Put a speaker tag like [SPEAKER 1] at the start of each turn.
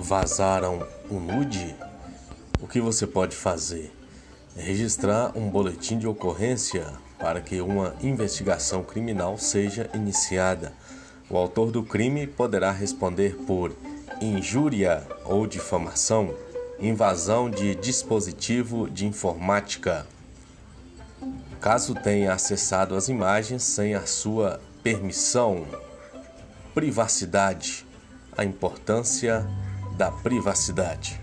[SPEAKER 1] vazaram um nude, o que você pode fazer? Registrar um boletim de ocorrência para que uma investigação criminal seja iniciada. O autor do crime poderá responder por injúria ou difamação, invasão de dispositivo de informática. Caso tenha acessado as imagens sem a sua permissão, privacidade, a importância da privacidade.